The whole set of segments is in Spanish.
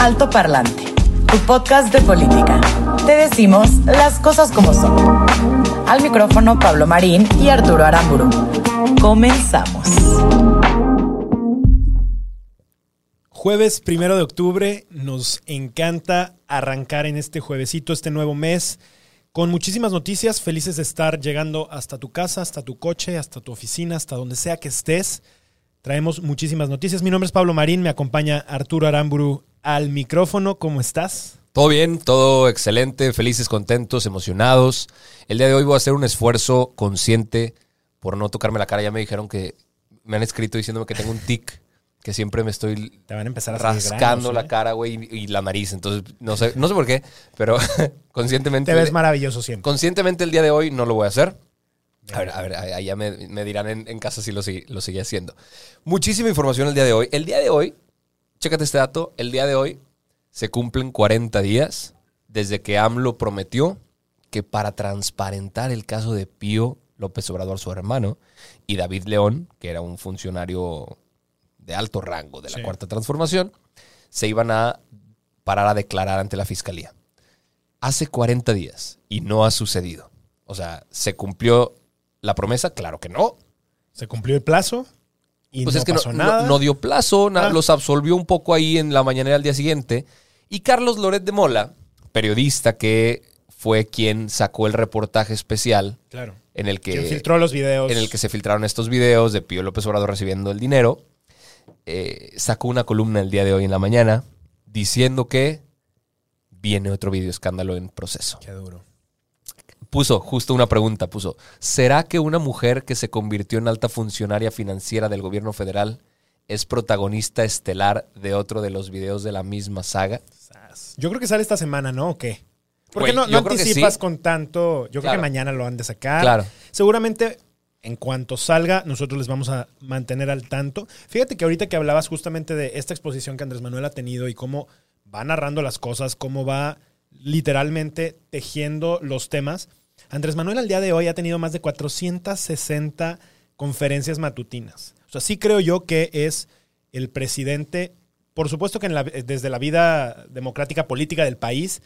Alto Parlante, tu podcast de política. Te decimos las cosas como son. Al micrófono Pablo Marín y Arturo Aramburu. Comenzamos. Jueves primero de octubre, nos encanta arrancar en este juevesito, este nuevo mes, con muchísimas noticias, felices de estar llegando hasta tu casa, hasta tu coche, hasta tu oficina, hasta donde sea que estés. Traemos muchísimas noticias. Mi nombre es Pablo Marín, me acompaña Arturo Aramburu al micrófono. ¿Cómo estás? Todo bien, todo excelente, felices, contentos, emocionados. El día de hoy voy a hacer un esfuerzo consciente por no tocarme la cara. Ya me dijeron que me han escrito diciéndome que tengo un tic, que siempre me estoy Te van a empezar a rascando granos, la ¿eh? cara, güey, y, y la nariz. Entonces, no sé, no sé por qué, pero conscientemente. Te ves maravilloso siempre. Conscientemente el día de hoy no lo voy a hacer. A ver, a ver, ahí ya me, me dirán en, en casa si lo, lo haciendo. Muchísima información el día de hoy. El día de hoy, chécate este dato, el día de hoy se cumplen 40 días desde que AMLO prometió que para transparentar el caso de Pío López Obrador, su hermano, y David León, que era un funcionario de alto rango de la Sí. Cuarta Transformación, se iban a parar a declarar ante la Fiscalía. Hace 40 días y no ha sucedido. O sea, ¿se cumplió la promesa? Claro que no. Se cumplió el plazo y Pues no es que pasó no, nada. no- no dio plazo, Ah. los absolvió un poco ahí en la mañanera al día siguiente. Y Carlos Loret de Mola, periodista que fue quien sacó el reportaje especial Claro. en el que, filtró los videos. en el que se filtraron estos videos de Pío López Obrador recibiendo el dinero, eh, sacó una columna el día de hoy en la mañana diciendo que viene otro video escándalo en proceso. Qué duro. Puso justo una pregunta, puso, ¿será que una mujer que se convirtió en alta funcionaria financiera del gobierno federal es protagonista estelar de otro de los videos de la misma saga? Yo creo que sale esta semana, ¿no? ¿O qué? ¿Por qué Güey, no, no yo creo que anticipas sí. con tanto? Yo creo Claro. que mañana lo han de sacar. Claro. Seguramente en cuanto salga, nosotros les vamos a mantener al tanto. Fíjate que ahorita que hablabas justamente de esta exposición que Andrés Manuel ha tenido y cómo va narrando las cosas, cómo va literalmente tejiendo los temas. Andrés Manuel al día de hoy ha tenido más de 460 conferencias matutinas. O sea, sí creo yo que es el presidente, por supuesto que en la- desde la vida democrática política del país,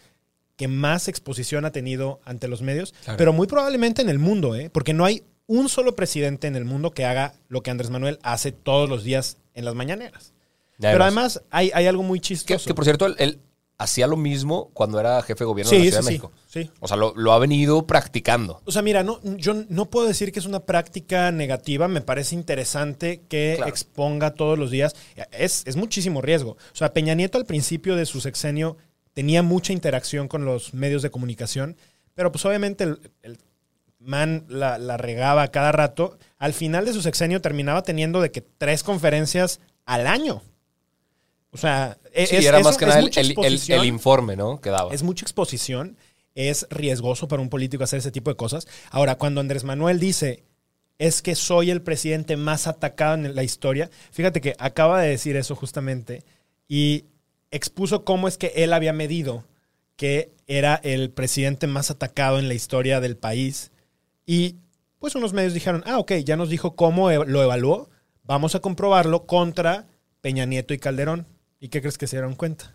que más exposición ha tenido ante los medios, Claro. pero muy probablemente en el mundo, ¿eh? porque no hay un solo presidente en el mundo que haga lo que Andrés Manuel hace todos los días en las mañaneras. Pero además hay, hay algo muy chistoso. que, por cierto, él hacía lo mismo cuando era jefe de gobierno de la Ciudad sí, de México. sí. O sea, lo, lo ha venido practicando. O sea, mira, no, yo no puedo decir que es una práctica negativa. Me parece interesante que Claro. exponga todos los días. Es, es muchísimo riesgo. O sea, Peña Nieto al principio de su sexenio tenía mucha interacción con los medios de comunicación, pero pues obviamente el, el man la, la regaba cada rato. Al final de su sexenio terminaba teniendo de que tres conferencias al año. O sea, e- Sí, es, era es- más que nada el, el informe, ¿no? Que daba. Es mucha exposición, es riesgoso para un político hacer ese tipo de cosas. Ahora, cuando Andrés Manuel dice, es que soy el presidente más atacado en la historia, fíjate que acaba de decir eso justamente y expuso cómo es que él había medido que era el presidente más atacado en la historia del país. Y pues unos medios dijeron, ah, ok, ya nos dijo cómo e- lo evaluó, vamos a comprobarlo contra Peña Nieto y Calderón. ¿Y qué crees que se dieron cuenta?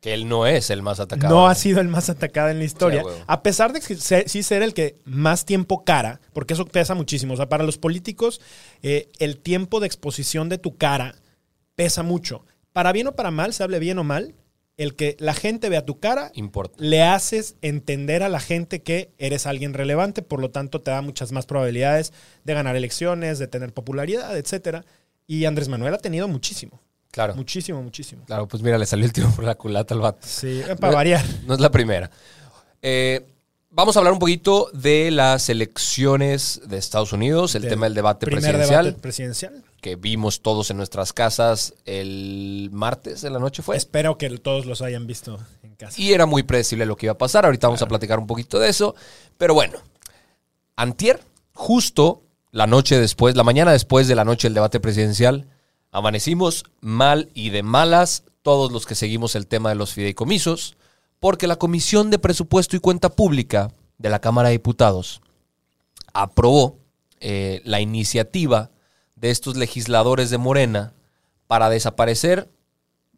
Que él no es el más atacado. No ha sido el más atacado en la historia. A pesar de que se- sí ser el que más tiempo cara, porque eso pesa muchísimo. O sea, para los políticos, eh, el tiempo de exposición de tu cara pesa mucho. Para bien o para mal, se hable bien o mal, el que la gente vea tu cara, Importa. le haces entender a la gente que eres alguien relevante, por lo tanto te da muchas más probabilidades de ganar elecciones, de tener popularidad, etcétera. Y Andrés Manuel ha tenido muchísimo, Claro. muchísimo, muchísimo. Claro, pues mira, le salió el tiro por la culata al vato. Sí, para variar. No es la primera. Eh, Vamos a hablar un poquito de las elecciones de Estados Unidos, el Del tema del debate primer presidencial, debate presidencial. que vimos todos en nuestras casas el martes de la noche fue. Espero que todos los hayan visto en casa. Y era muy predecible lo que iba a pasar. Ahorita vamos a platicar un poquito de eso. Pero bueno, antier, justo la noche después, la mañana después de la noche del debate presidencial, amanecimos mal y de malas todos los que seguimos el tema de los fideicomisos, porque la Comisión de Presupuesto y Cuenta Pública de la Cámara de Diputados aprobó eh, la iniciativa de estos legisladores de Morena para desaparecer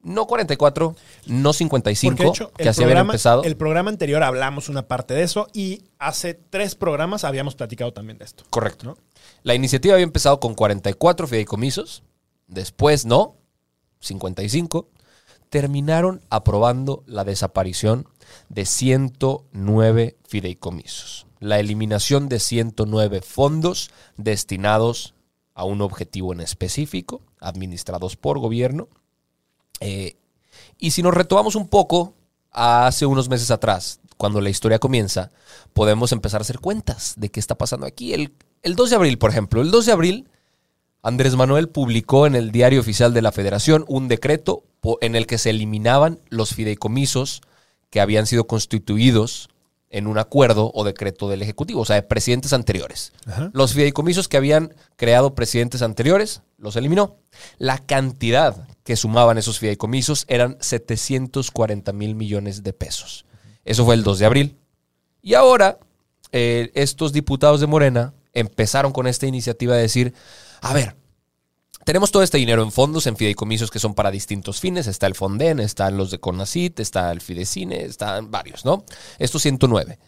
no 44, no 55, Porque de hecho, que así habían empezado. el programa anterior hablamos una parte de eso y hace tres programas habíamos platicado también de esto. Correcto. ¿no? La iniciativa había empezado con 44 fideicomisos, después no, 55. Terminaron aprobando la desaparición de 109 fideicomisos, la eliminación de 109 fondos destinados a un objetivo en específico, administrados por gobierno. Eh, y si nos retomamos un poco a hace unos meses atrás, cuando la historia comienza, podemos empezar a hacer cuentas de qué está pasando aquí. El, el 2 de abril, por ejemplo, el 2 de abril, Andrés Manuel publicó en el Diario Oficial de la Federación un decreto en el que se eliminaban los fideicomisos que habían sido constituidos en un acuerdo o decreto del Ejecutivo, o sea, de presidentes anteriores. Ajá. Los fideicomisos que habían creado presidentes anteriores los eliminó. La cantidad que sumaban esos fideicomisos eran 740 mil millones de pesos. Eso fue el 2 de abril. Y ahora, eh, estos diputados de Morena empezaron con esta iniciativa de decir, a ver, tenemos todo este dinero en fondos, en fideicomisos que son para distintos fines. Está el Fonden, están los de Conacit, está el Fidecine, están varios, ¿no? Estos 109.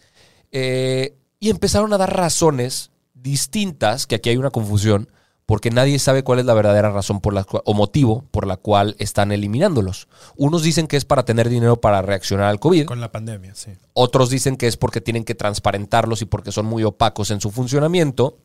Eh, y empezaron a dar razones distintas, que aquí hay una confusión, porque nadie sabe cuál es la verdadera razón por la o motivo por la cual están eliminándolos. Unos dicen que es para tener dinero para reaccionar al COVID. Con la pandemia, sí. Otros dicen que es porque tienen que transparentarlos y porque son muy opacos en su funcionamiento.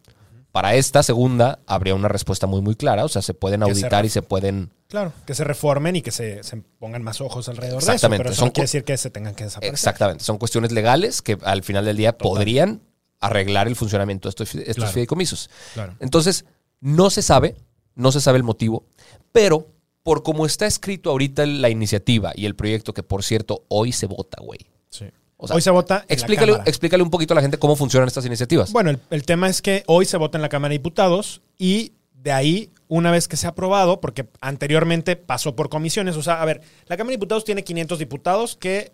Para esta segunda habría una respuesta muy muy clara, o sea, se pueden se auditar y se pueden Claro, que se reformen y que se, se pongan más ojos alrededor de eso. Exactamente, Pero eso son no quiere decir que se tengan que desaparecer. Exactamente, son cuestiones legales que al final del día podrían arreglar el funcionamiento de estos, estos Claro. fideicomisos. Claro. Entonces, no se sabe, no se sabe el motivo, pero por como está escrito ahorita la iniciativa y el proyecto, que por cierto, hoy se vota, güey. Sí. O sea, hoy se vota. en la Explícale, Cámara. explícale un poquito a la gente cómo funcionan estas iniciativas. Bueno, el, el tema es que hoy se vota en la Cámara de Diputados y de ahí, una vez que se ha aprobado, porque anteriormente pasó por comisiones, o sea, a ver, la Cámara de Diputados tiene 500 diputados que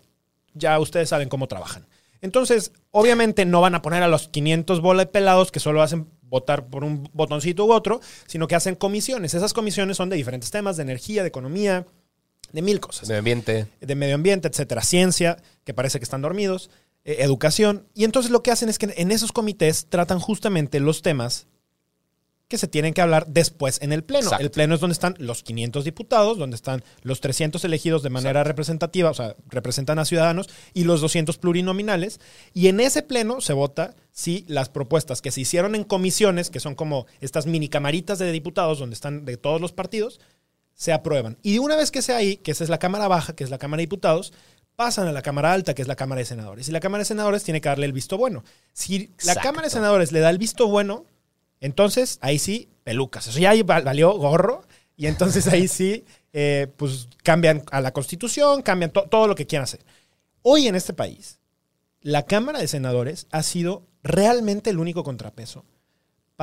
ya ustedes saben cómo trabajan. Entonces, obviamente no van a poner a los 500 bola de pelados que solo hacen votar por un botoncito u otro, sino que hacen comisiones. Esas comisiones son de diferentes temas, de energía, de economía, de mil cosas Medio ambiente. de medio ambiente, etcétera, ciencia, que parece que están dormidos, eh, educación. Y entonces lo que hacen es que en esos comités tratan justamente los temas que se tienen que hablar después en el Pleno. Exacto. El Pleno es donde están los 500 diputados, donde están los 300 elegidos de manera representativa, o sea, representan a ciudadanos, y los 200 plurinominales. Y en ese Pleno se vota si las propuestas que se hicieron en comisiones, que son como estas mini camaritas de diputados, donde están de todos los partidos, se aprueban. Y una vez que sea ahí, que esa es la Cámara Baja, que es la Cámara de Diputados, pasan a la Cámara Alta, que es la Cámara de Senadores. Y la Cámara de Senadores tiene que darle el visto bueno. Si la. Cámara de Senadores le da el visto bueno, entonces ahí sí, pelucas. Eso ya valió gorro. Y entonces ahí sí, eh, pues cambian a la Constitución, cambian to- todo lo que quieran hacer. Hoy en este país, la Cámara de Senadores ha sido realmente el único contrapeso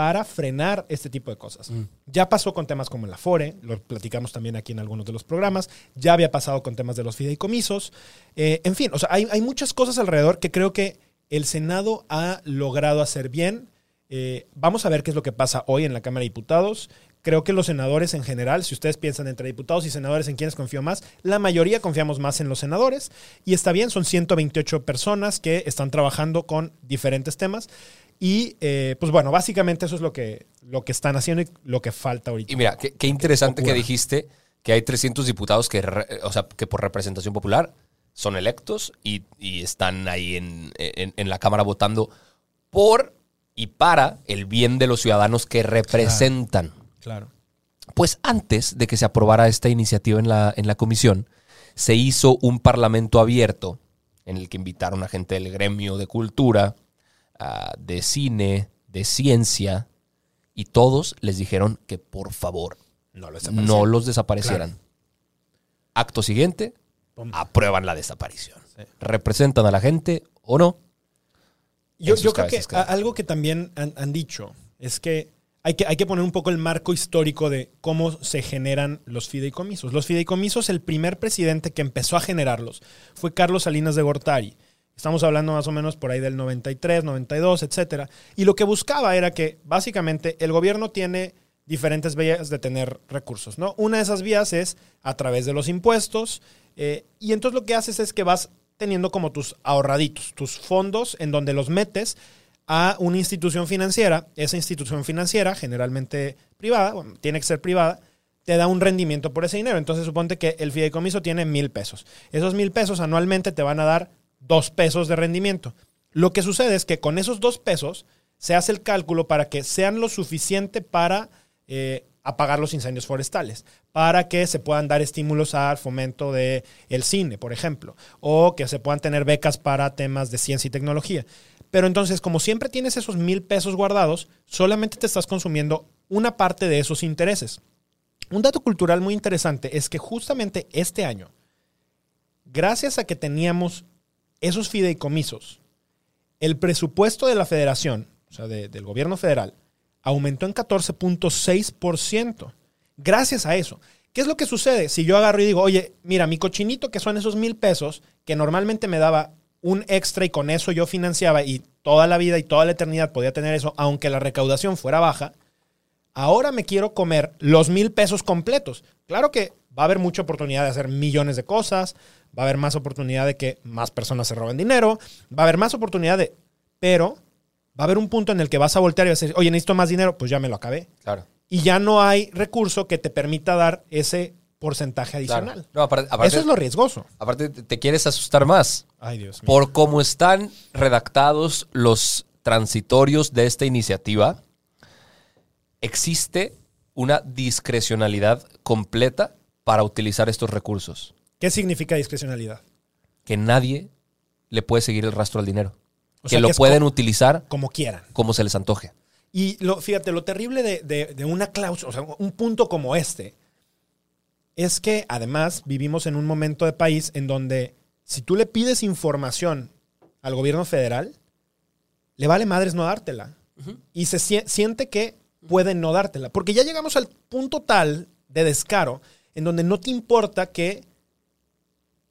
para frenar este tipo de cosas. Ya pasó con temas como el Afore, lo platicamos también aquí en algunos de los programas, ya había pasado con temas de los fideicomisos, eh, en fin, o sea, hay, hay muchas cosas alrededor que creo que el Senado ha logrado hacer bien. Eh, vamos a ver qué es lo que pasa hoy en la Cámara de Diputados. Creo que los senadores en general, si ustedes piensan entre diputados y senadores en quienes confío más, la mayoría confiamos más en los senadores. Y está bien, son 128 personas que están trabajando con diferentes temas. Y eh, pues bueno, básicamente eso es lo que, lo que están haciendo y lo que falta ahorita. Y mira, qué, qué interesante que dijiste que hay 300 diputados que, re- o sea, que por representación popular son electos y, y están ahí en, en- en la Cámara votando por y para el bien de los ciudadanos que representan. Claro. Pues antes de que se aprobara esta iniciativa en la, en la comisión, se hizo un parlamento abierto en el que invitaron a gente del gremio de cultura, ah, de cine, de ciencia, y todos les dijeron que por favor No lo no los desaparecieran. Acto siguiente, Pum. aprueban la desaparición. Sí. ¿Representan a la gente o no? Yo, creo que algo que también han, han dicho es que hay, que hay que poner un poco el marco histórico de cómo se generan los fideicomisos. Los fideicomisos, el primer presidente que empezó a generarlos fue Carlos Salinas de Gortari. Estamos hablando más o menos por ahí del 93, 92, etcétera. Y lo que buscaba era que básicamente el gobierno tiene diferentes vías de tener recursos, ¿no? Una de esas vías es a través de los impuestos eh, y entonces lo que haces es que vas teniendo como tus ahorraditos, tus fondos en donde los metes a una institución financiera. Esa institución financiera, generalmente privada, bueno, tiene que ser privada, te da un rendimiento por ese dinero. Entonces suponte que el fideicomiso tiene mil pesos. Esos mil pesos anualmente te van a dar dos pesos de rendimiento. Lo que sucede es que con esos dos pesos se hace el cálculo para que sean lo suficiente para eh, apagar los incendios forestales, para que se puedan dar estímulos al fomento del el cine, por ejemplo, o que se puedan tener becas para temas de ciencia y tecnología. Pero entonces, como siempre tienes esos mil pesos guardados, solamente te estás consumiendo una parte de esos intereses. Un dato cultural muy interesante es que justamente este año, gracias a que teníamos esos fideicomisos, el presupuesto de la federación, o sea, de- del gobierno federal, aumentó en 14.6%. Gracias a eso. ¿Qué es lo que sucede? Si yo agarro y digo, oye, mira, mi cochinito, que son esos mil pesos, que normalmente me daba un extra y con eso yo financiaba y toda la vida y toda la eternidad podía tener eso, aunque la recaudación fuera baja, ahora me quiero comer los mil pesos completos. Claro que va a haber mucha oportunidad de hacer millones de cosas, va a haber más oportunidad de que más personas se roben dinero, va a haber más oportunidad de... Pero va a haber un punto en el que vas a voltear y vas a decir, oye, necesito más dinero, pues ya me lo acabé. Claro. Y ya no hay recurso que te permita dar ese porcentaje claro. adicional. No, aparte, aparte- Eso es lo riesgoso. aparte te te quieres asustar más. Ay, Dios mío. Por cómo están redactados los transitorios de esta iniciativa, existe una discrecionalidad completa para utilizar estos recursos. ¿Qué significa discrecionalidad? Que nadie le puede seguir el rastro al dinero. O que sea, lo que pueden utilizar Como quieran. como se les antoje. Y lo, fíjate, lo terrible de, de- de una cláusula, o sea, un punto como este, es que además vivimos en un momento de país en donde si tú le pides información al gobierno federal, le vale madres no dártela. Y se sie- siente que puede no dártela. Porque ya llegamos al punto tal de descaro en donde no te importa que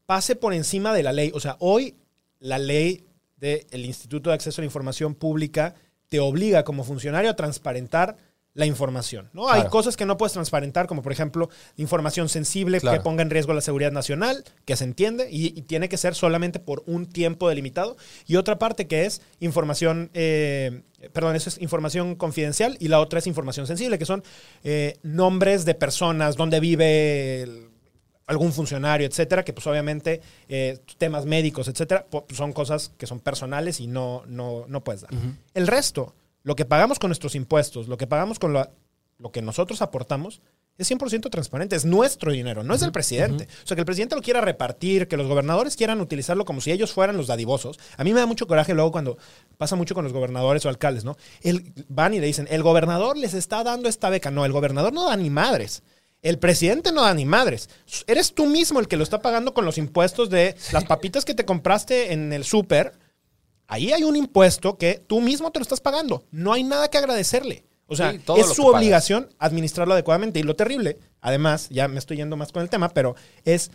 pase por encima de la ley. O sea, hoy la ley del Instituto de Acceso a la Información Pública te obliga como funcionario a transparentar la información. ¿no? Hay cosas que no puedes transparentar, como por ejemplo información sensible Claro. que ponga en riesgo la seguridad nacional, que se entiende, y, y tiene que ser solamente por un tiempo delimitado. Y otra parte que es información, eh, perdón, eso es información confidencial, y la otra es información sensible, que son eh, nombres de personas, dónde vive el- algún funcionario, etcétera, que pues obviamente eh, temas médicos, etcétera, po- son cosas que son personales y no, no, no puedes dar. El resto, lo que pagamos con nuestros impuestos, lo que pagamos con la- lo que nosotros aportamos, es 100% transparente, es nuestro dinero, no es del presidente. O sea, que el presidente lo quiera repartir, que los gobernadores quieran utilizarlo como si ellos fueran los dadivosos. A mí me da mucho coraje luego cuando pasa mucho con los gobernadores o alcaldes, ¿no? El, van y le dicen, el gobernador les está dando esta beca. No, el gobernador no da ni madres. El presidente no da ni madres. Eres tú mismo el que lo está pagando con los impuestos de las papitas que te compraste en el súper. Ahí hay un impuesto que tú mismo te lo estás pagando. No hay nada que agradecerle. O sea, Sí, es su pagas. obligación administrarlo adecuadamente. Y lo terrible, además, ya me estoy yendo más con el tema, pero es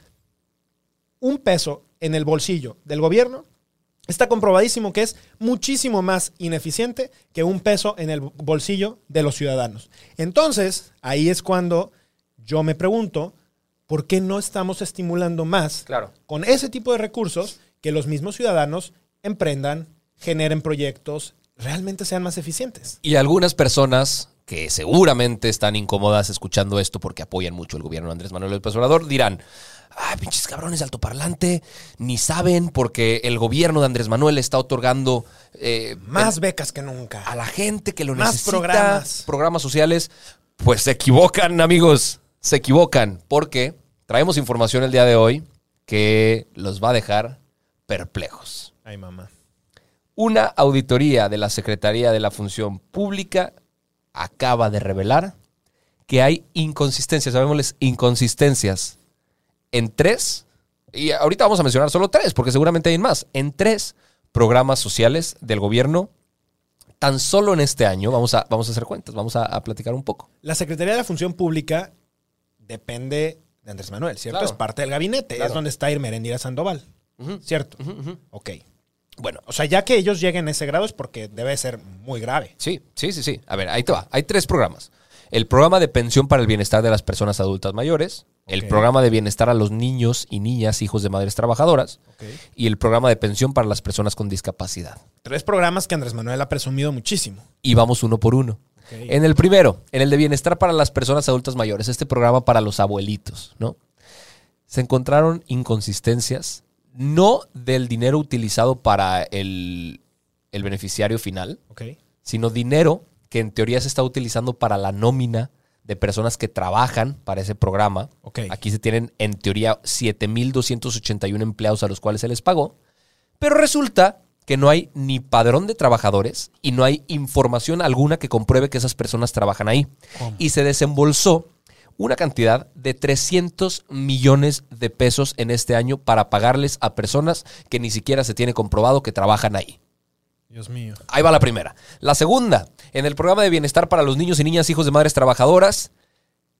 un peso en el bolsillo del gobierno. Está comprobadísimo que es muchísimo más ineficiente que un peso en el bolsillo de los ciudadanos. Entonces, ahí es cuando yo me pregunto, ¿por qué no estamos estimulando más Claro. con ese tipo de recursos que los mismos ciudadanos emprendan, generen proyectos, realmente sean más eficientes? Y algunas personas que seguramente están incómodas escuchando esto porque apoyan mucho el gobierno de Andrés Manuel López Obrador dirán, ay, pinches cabrones de altoparlante, ni saben porque el gobierno de Andrés Manuel está otorgando eh, Más becas que nunca. a la gente que lo Más necesita. programas. Programas sociales. Pues se equivocan, amigos. Se equivocan. Porque traemos información el día de hoy que los va a dejar perplejos. Ay, mamá. Una auditoría de la Secretaría de la Función Pública acaba de revelar que hay inconsistencias, llamémosles inconsistencias, en tres, y ahorita vamos a mencionar solo tres, porque seguramente hay más, en tres programas sociales del gobierno, tan solo en este año, vamos a, vamos a hacer cuentas, vamos a, a platicar un poco. La Secretaría de la Función Pública depende de Andrés Manuel, ¿cierto? Claro. Es parte del gabinete, Claro. es donde está Irmerendira Sandoval, ¿cierto? ujú. Ok. Bueno, O sea, ya que ellos lleguen a ese grado es porque debe ser muy grave. Sí, sí, sí, sí. A ver, ahí te va. Hay tres programas. El programa de pensión para el bienestar de las personas adultas mayores, el programa de bienestar a los niños y niñas hijos de madres trabajadoras y el programa de pensión para las personas con discapacidad. Tres programas que Andrés Manuel ha presumido muchísimo. Y vamos uno por uno. En el primero, en el de bienestar para las personas adultas mayores, este programa para los abuelitos, ¿no? Se encontraron inconsistencias, no del dinero utilizado para el, el beneficiario final, sino dinero que en teoría se está utilizando para la nómina de personas que trabajan para ese programa. Aquí se tienen en teoría 7.281 empleados a los cuales se les pagó, pero resulta que no hay ni padrón de trabajadores y no hay información alguna que compruebe que esas personas trabajan ahí. ¿Cómo? Y se desembolsó una cantidad de 300 millones de pesos en este año para pagarles a personas que ni siquiera se tiene comprobado que trabajan ahí. Dios mío. Ahí va la primera. La segunda, en el programa de bienestar para los niños y niñas hijos de madres trabajadoras,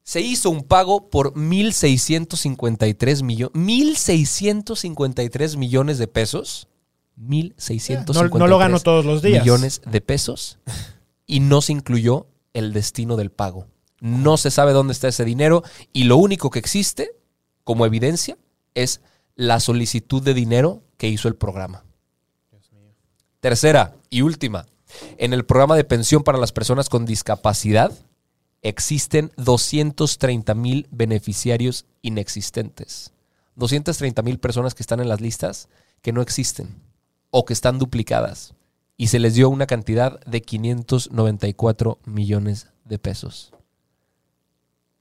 se hizo un pago por 1.653 millones. 1.653 millones de pesos. 1.653 No- no lo gano todos los días. millones de pesos. Y no se incluyó el destino del pago. No se sabe dónde está ese dinero. Y lo único que existe como evidencia es la solicitud de dinero que hizo el programa. Tercera y última, en el programa de pensión para las personas con discapacidad existen 230 mil beneficiarios inexistentes. 230 mil personas que están en las listas que no existen o que están duplicadas. Y se les dio una cantidad de 594 millones de pesos.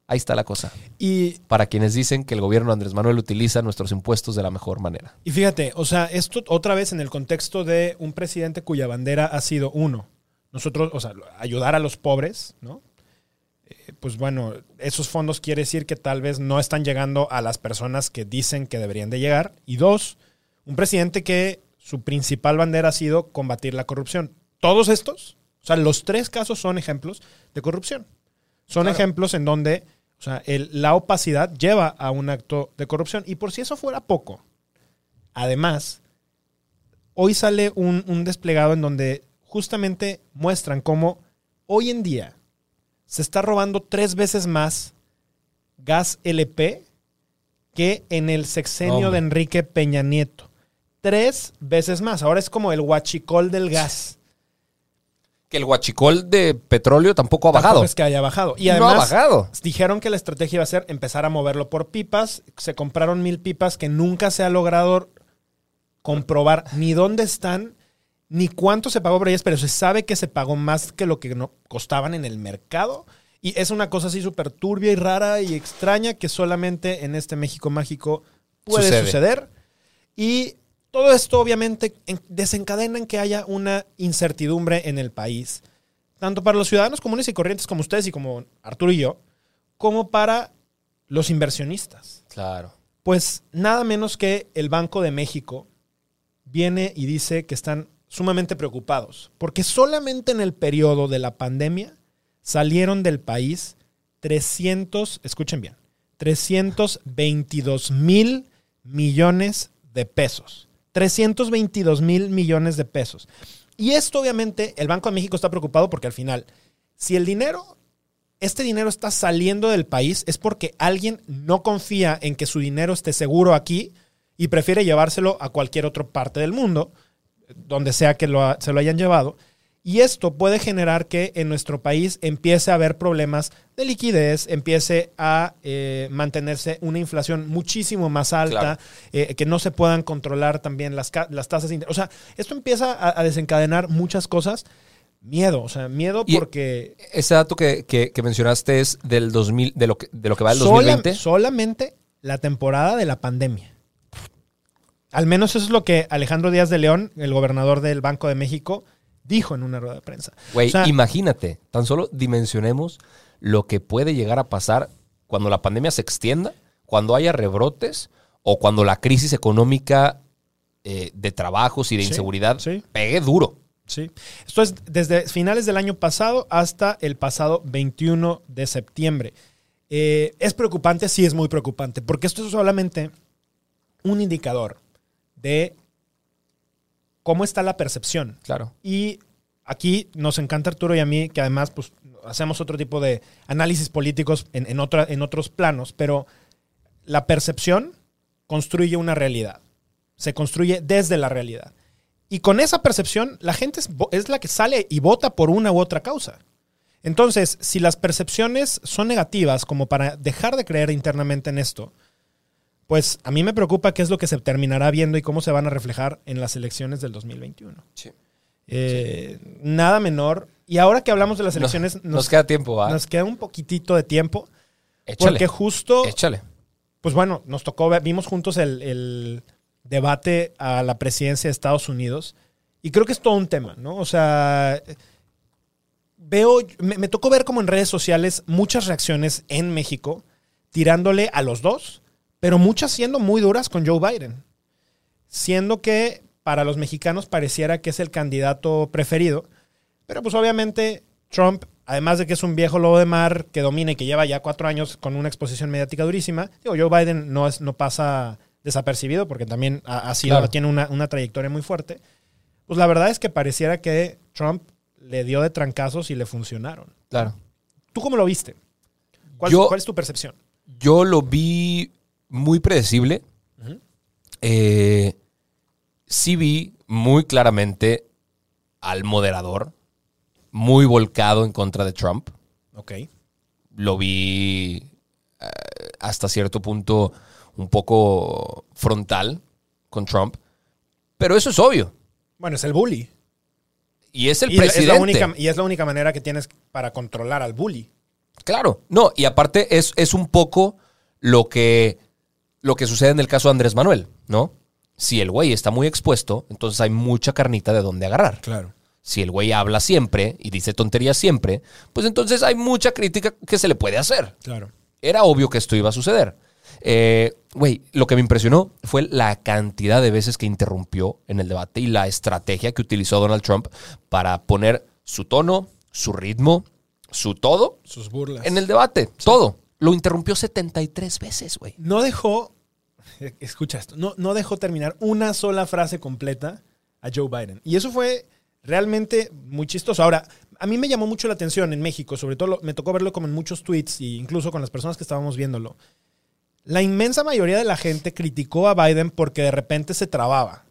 Ahí está la cosa. Y, Para quienes dicen que el gobierno de Andrés Manuel utiliza nuestros impuestos de la mejor manera. y fíjate, o sea, esto otra vez en el contexto de un presidente cuya bandera ha sido uno. Nosotros, o sea, ayudar a los pobres, ¿no? Eh, pues bueno, esos fondos quiere decir que tal vez no están llegando a las personas que dicen que deberían de llegar. Y dos, un presidente que su principal bandera ha sido combatir la corrupción. Todos estos, o sea, los tres casos son ejemplos de corrupción. Son Claro. ejemplos en donde, o sea, el- la opacidad lleva a un acto de corrupción. Y por si eso fuera poco, además, hoy sale un, un desplegado en donde justamente muestran cómo hoy en día se está robando tres veces más gas LP que en el sexenio de Enrique Peña Nieto. Tres veces más. Ahora es como el huachicol del gas. Que el huachicol de petróleo tampoco ha Tampoco bajado. es que haya bajado. Y no ha además, bajado. dijeron que la estrategia iba a ser empezar a moverlo por pipas. Se compraron mil pipas que nunca se ha logrado comprobar ni dónde están, ni cuánto se pagó por ellas, pero se sabe que se pagó más que lo que no costaban en el mercado. Y es una cosa así súper turbia y rara y extraña que solamente en este México mágico puede Sucede. suceder. Y todo esto obviamente en- desencadena en que haya una incertidumbre en el país, tanto para los ciudadanos comunes y corrientes como ustedes y como Arturo y yo, como para los inversionistas. Claro. Pues nada menos que el Banco de México viene y dice que están sumamente preocupados, porque solamente en el periodo de la pandemia salieron del país 300, escuchen bien, 322 mil millones de pesos. 322 mil millones de pesos. Y esto obviamente el Banco de México está preocupado porque al final, si el dinero, este dinero está saliendo del país, es porque alguien no confía en que su dinero esté seguro aquí y prefiere llevárselo a cualquier otra parte del mundo, donde sea que lo ha- se lo hayan llevado. Y esto puede generar que en nuestro país empiece a haber problemas de liquidez, empiece a eh, mantenerse una inflación muchísimo más alta, Claro. eh, que no se puedan controlar también las, tasas de interés. O sea, esto empieza a, a desencadenar muchas cosas. Miedo, o sea, miedo Y- porque Ese dato que, que- que mencionaste es del 2000, de lo que, de lo que va del sola- 2020. solamente la temporada de la pandemia. Al menos eso es lo que Alejandro Díaz de León, el gobernador del Banco de México, dijo en una rueda de prensa. Güey, O sea, imagínate, tan solo dimensionemos lo que puede llegar a pasar cuando la pandemia se extienda, cuando haya rebrotes o cuando la crisis económica eh, de trabajos y de Sí, inseguridad sí. pegue duro. Sí. Esto es desde finales del año pasado hasta el pasado 21 de septiembre. Eh, ¿Es preocupante? Sí, es muy preocupante, porque esto es solamente un indicador de cómo está la percepción. Claro. Y aquí nos encanta Arturo y a mí, que además pues, hacemos otro tipo de análisis políticos en, en otra- en otros planos, pero la percepción construye una realidad. Se construye desde la realidad. Y con esa percepción, la gente es la que sale y vota por una u otra causa. Entonces, si las percepciones son negativas como para dejar de creer internamente en esto, pues a mí me preocupa qué es lo que se terminará viendo y cómo se van a reflejar en las elecciones del 2021. Eh, Nada menor. Y ahora que hablamos de las elecciones, Nos, nos queda tiempo, nos queda un poquitito de tiempo. Échale. Porque justo, Échale. pues bueno, nos tocó, vimos juntos el, el debate a la presidencia de Estados Unidos. Y creo que es todo un tema, ¿no? O sea, veo, me, me tocó ver como en redes sociales muchas reacciones en México tirándole a los dos, pero muchas siendo muy duras con Joe Biden. Siendo que para los mexicanos pareciera que es el candidato preferido. Pero pues obviamente Trump, además de que es un viejo lobo de mar que domina y que lleva ya cuatro años con una exposición mediática durísima, digo, Joe Biden no, es, no pasa desapercibido porque también ha, ha sido, Claro. tiene una, una trayectoria muy fuerte. Pues la verdad es que pareciera que Trump le dio de trancazos y le funcionaron. Claro. ¿Tú cómo lo viste? ¿Cuál, Yo- cuál es tu percepción? Yo lo vi muy predecible. Eh, sí vi muy claramente al moderador muy volcado en contra de Trump. Ok. Lo vi eh, hasta cierto punto un poco frontal con Trump. Pero eso es obvio. Bueno, es el bully. Y es el y, es presidente. la única, y es la única manera que tienes para controlar al bully. Claro, no, y aparte es, es un poco lo que, lo que sucede en el caso de Andrés Manuel, ¿no? Si el güey está muy expuesto, entonces hay mucha carnita de donde agarrar. Claro. Si el güey habla siempre y dice tonterías siempre, pues entonces hay mucha crítica que se le puede hacer. Claro. Era obvio que esto iba a suceder. Eh, Güey, lo que me impresionó fue la cantidad de veces que interrumpió en el debate y la estrategia que utilizó Donald Trump para poner su tono, su ritmo, su todo Sus burlas. en el debate. Todo. Lo interrumpió 73 veces, güey. No dejó, escucha esto, no, no dejó terminar una sola frase completa a Joe Biden. Y eso fue realmente muy chistoso. Ahora, a mí me llamó mucho la atención en México, sobre todo me tocó verlo como en muchos tweets e incluso con las personas que estábamos viéndolo. La inmensa mayoría de la gente criticó a Biden porque de repente se trababa.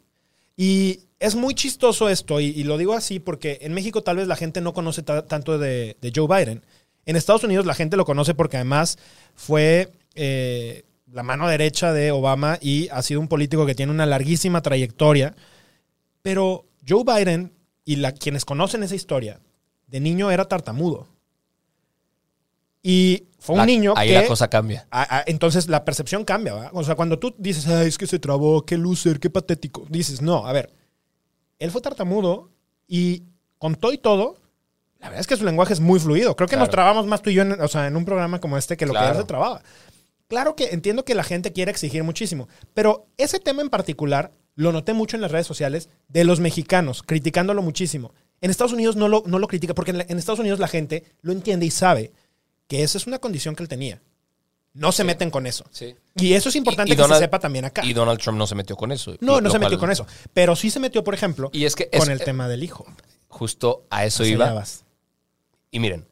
Y es muy chistoso esto, y, lo digo así porque en México tal vez la gente no conoce ta- tanto de Joe Biden. En Estados Unidos la gente lo conoce porque además fue eh, la mano derecha de Obama y ha sido un político que tiene una larguísima trayectoria. Pero Joe Biden y la, quienes conocen esa historia, de niño era tartamudo. Y fue un La- niño Ahí que... la cosa cambia. Ah, ah, entonces la percepción cambia, ¿verdad? O sea, cuando tú dices, Ay, es que se trabó, qué loser, qué patético, dices, no, a ver, él fue tartamudo y con todo y todo, la verdad es que su lenguaje es muy fluido. Creo que nos trabamos más tú y yo en, o sea, en un programa como este que lo que él se trababa. Claro que entiendo que la gente quiere exigir muchísimo, pero ese tema en particular lo noté mucho en las redes sociales de los mexicanos, criticándolo muchísimo. En Estados Unidos no lo, no lo critica, porque en, la- en Estados Unidos la gente lo entiende y sabe que esa es una condición que él tenía. No se meten con eso. Sí. Y eso es importante Y- y que Donald- se sepa también acá. Y Donald Trump no se metió con eso. no, no se metió con eso. Pero sí se metió, por ejemplo, Y es que con el eh, tema del hijo. Justo a eso Hacia iba. Y miren,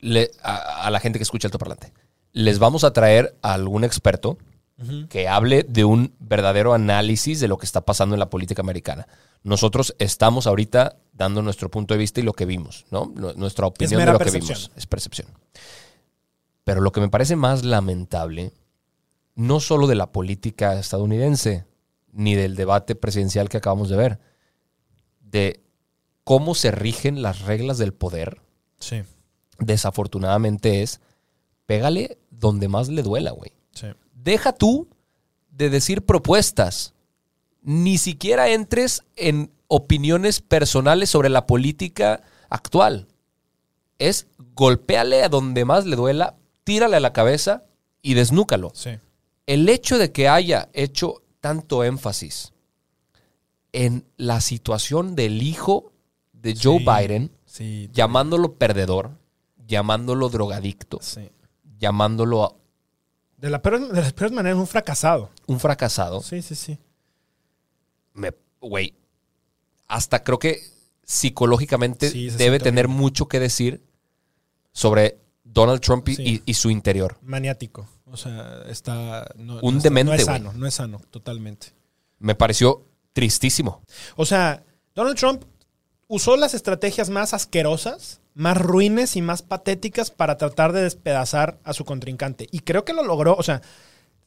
le- a, a la gente que escucha el parlante, les vamos a traer a algún experto que hable de un verdadero análisis de lo que está pasando en la política americana. Nosotros estamos ahorita dando nuestro punto de vista y lo que vimos, ¿no? Nu- Nuestra opinión de lo que vimos. Es percepción. Pero lo que me parece más lamentable, no solo de la política estadounidense, ni del debate presidencial que acabamos de ver, de cómo se rigen las reglas del poder Sí, desafortunadamente es pégale donde más le duela, güey. sí. Deja tú de decir propuestas. ni siquiera entres en opiniones personales sobre la política actual. Es golpéale a donde más le duela, tírale a la cabeza y desnúcalo. Sí. El hecho de que haya hecho tanto énfasis en la situación del hijo de Joe Sí, Biden, Sí. llamándolo perdedor, llamándolo drogadicto, sí. llamándolo De, la peor- de las peores maneras, un fracasado. un fracasado, Sí, sí, sí. me- güey, hasta creo que psicológicamente Sí, debe tener mucho que decir sobre Donald Trump y, Sí. y- y su interior. Maniático. O sea, está. No, Un no demente, No es sano, no es sano, totalmente. Me pareció tristísimo. O sea, Donald Trump usó las estrategias más asquerosas, más ruines y más patéticas para tratar de despedazar a su contrincante. Y creo que lo logró. O sea,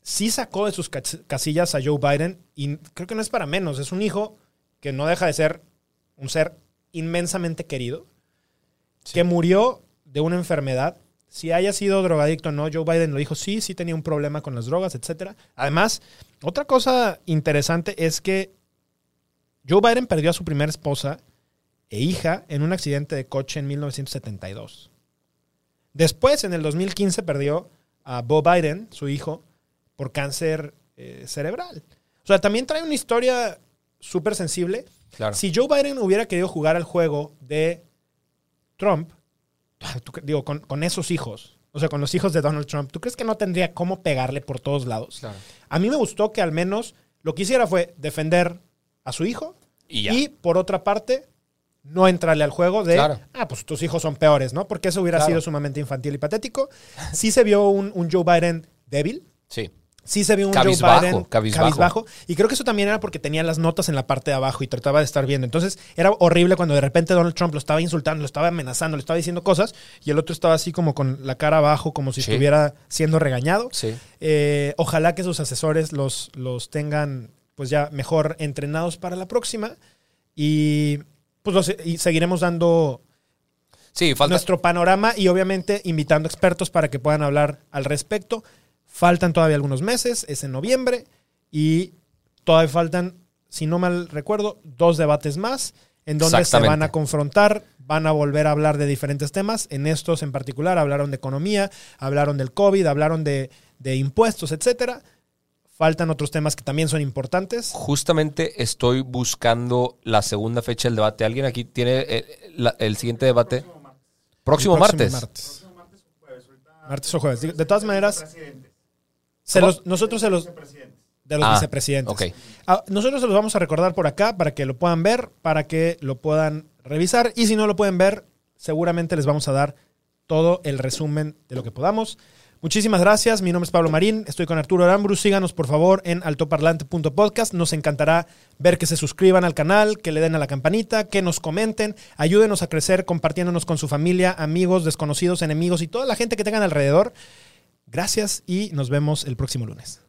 sí sacó de sus cas- casillas a Joe Biden y creo que no es para menos. Es un hijo que no deja de ser un ser inmensamente querido, que murió de una enfermedad. Si haya sido drogadicto o no, Joe Biden lo dijo, sí, sí tenía un problema con las drogas, etc. Además, otra cosa interesante es que Joe Biden perdió a su primera esposa e hija en un accidente de coche en 1972. Después, en el 2015, perdió a Bo Biden, su hijo, por cáncer eh, cerebral. O sea, también trae una historia súper sensible. Claro. Si Joe Biden hubiera querido jugar al juego de Trump, digo, con, con esos hijos, o sea, con los hijos de Donald Trump, ¿tú crees que no tendría cómo pegarle por todos lados? Claro. A mí me gustó que al menos lo que hiciera fue defender a su hijo y, por otra parte, no entrarle al juego de, Claro. ah, pues tus hijos son peores, ¿no? Porque eso hubiera Claro. sido sumamente infantil y patético. Sí se vio un, un Joe Biden débil. Sí. Sí se vio un Cabizbajo, Joe Biden cabizbajo. Y creo que eso también era porque tenía las notas en la parte de abajo y trataba de estar viendo. Entonces era horrible cuando de repente Donald Trump lo estaba insultando, lo estaba amenazando, le estaba diciendo cosas y el otro estaba así como con la cara abajo, como si Sí. estuviera siendo regañado. Sí. Eh, ojalá que sus asesores los, los tengan pues ya mejor entrenados para la próxima y pues los- y seguiremos dando Sí, falta. nuestro panorama y obviamente invitando expertos para que puedan hablar al respecto. Faltan todavía algunos meses, es en noviembre y todavía faltan, si no mal recuerdo, dos debates más en donde se van a confrontar, van a volver a hablar de diferentes temas. En estos en particular hablaron de economía, hablaron del COVID, hablaron de, de impuestos, etcétera. Faltan otros temas que también son importantes. Justamente estoy buscando la segunda fecha del debate. ¿Alguien aquí tiene el, la- el siguiente debate? Próximo, martes. Martes. Martes o jueves. De todas maneras, se los- nosotros se los... De los Ah, vicepresidentes. ok. Ah, nosotros se los vamos a recordar por acá para que lo puedan ver, para que lo puedan revisar. Y si no lo pueden ver, seguramente les vamos a dar todo el resumen de lo que podamos. Muchísimas gracias. Mi nombre es Pablo Marín. Estoy con Arturo Aramburu. Síganos, por favor, en altoparlante.podcast. Nos encantará ver que se suscriban al canal, que le den a la campanita, que nos comenten. Ayúdenos a crecer compartiéndonos con su familia, amigos, desconocidos, enemigos y toda la gente que tengan alrededor. Gracias y nos vemos el próximo lunes.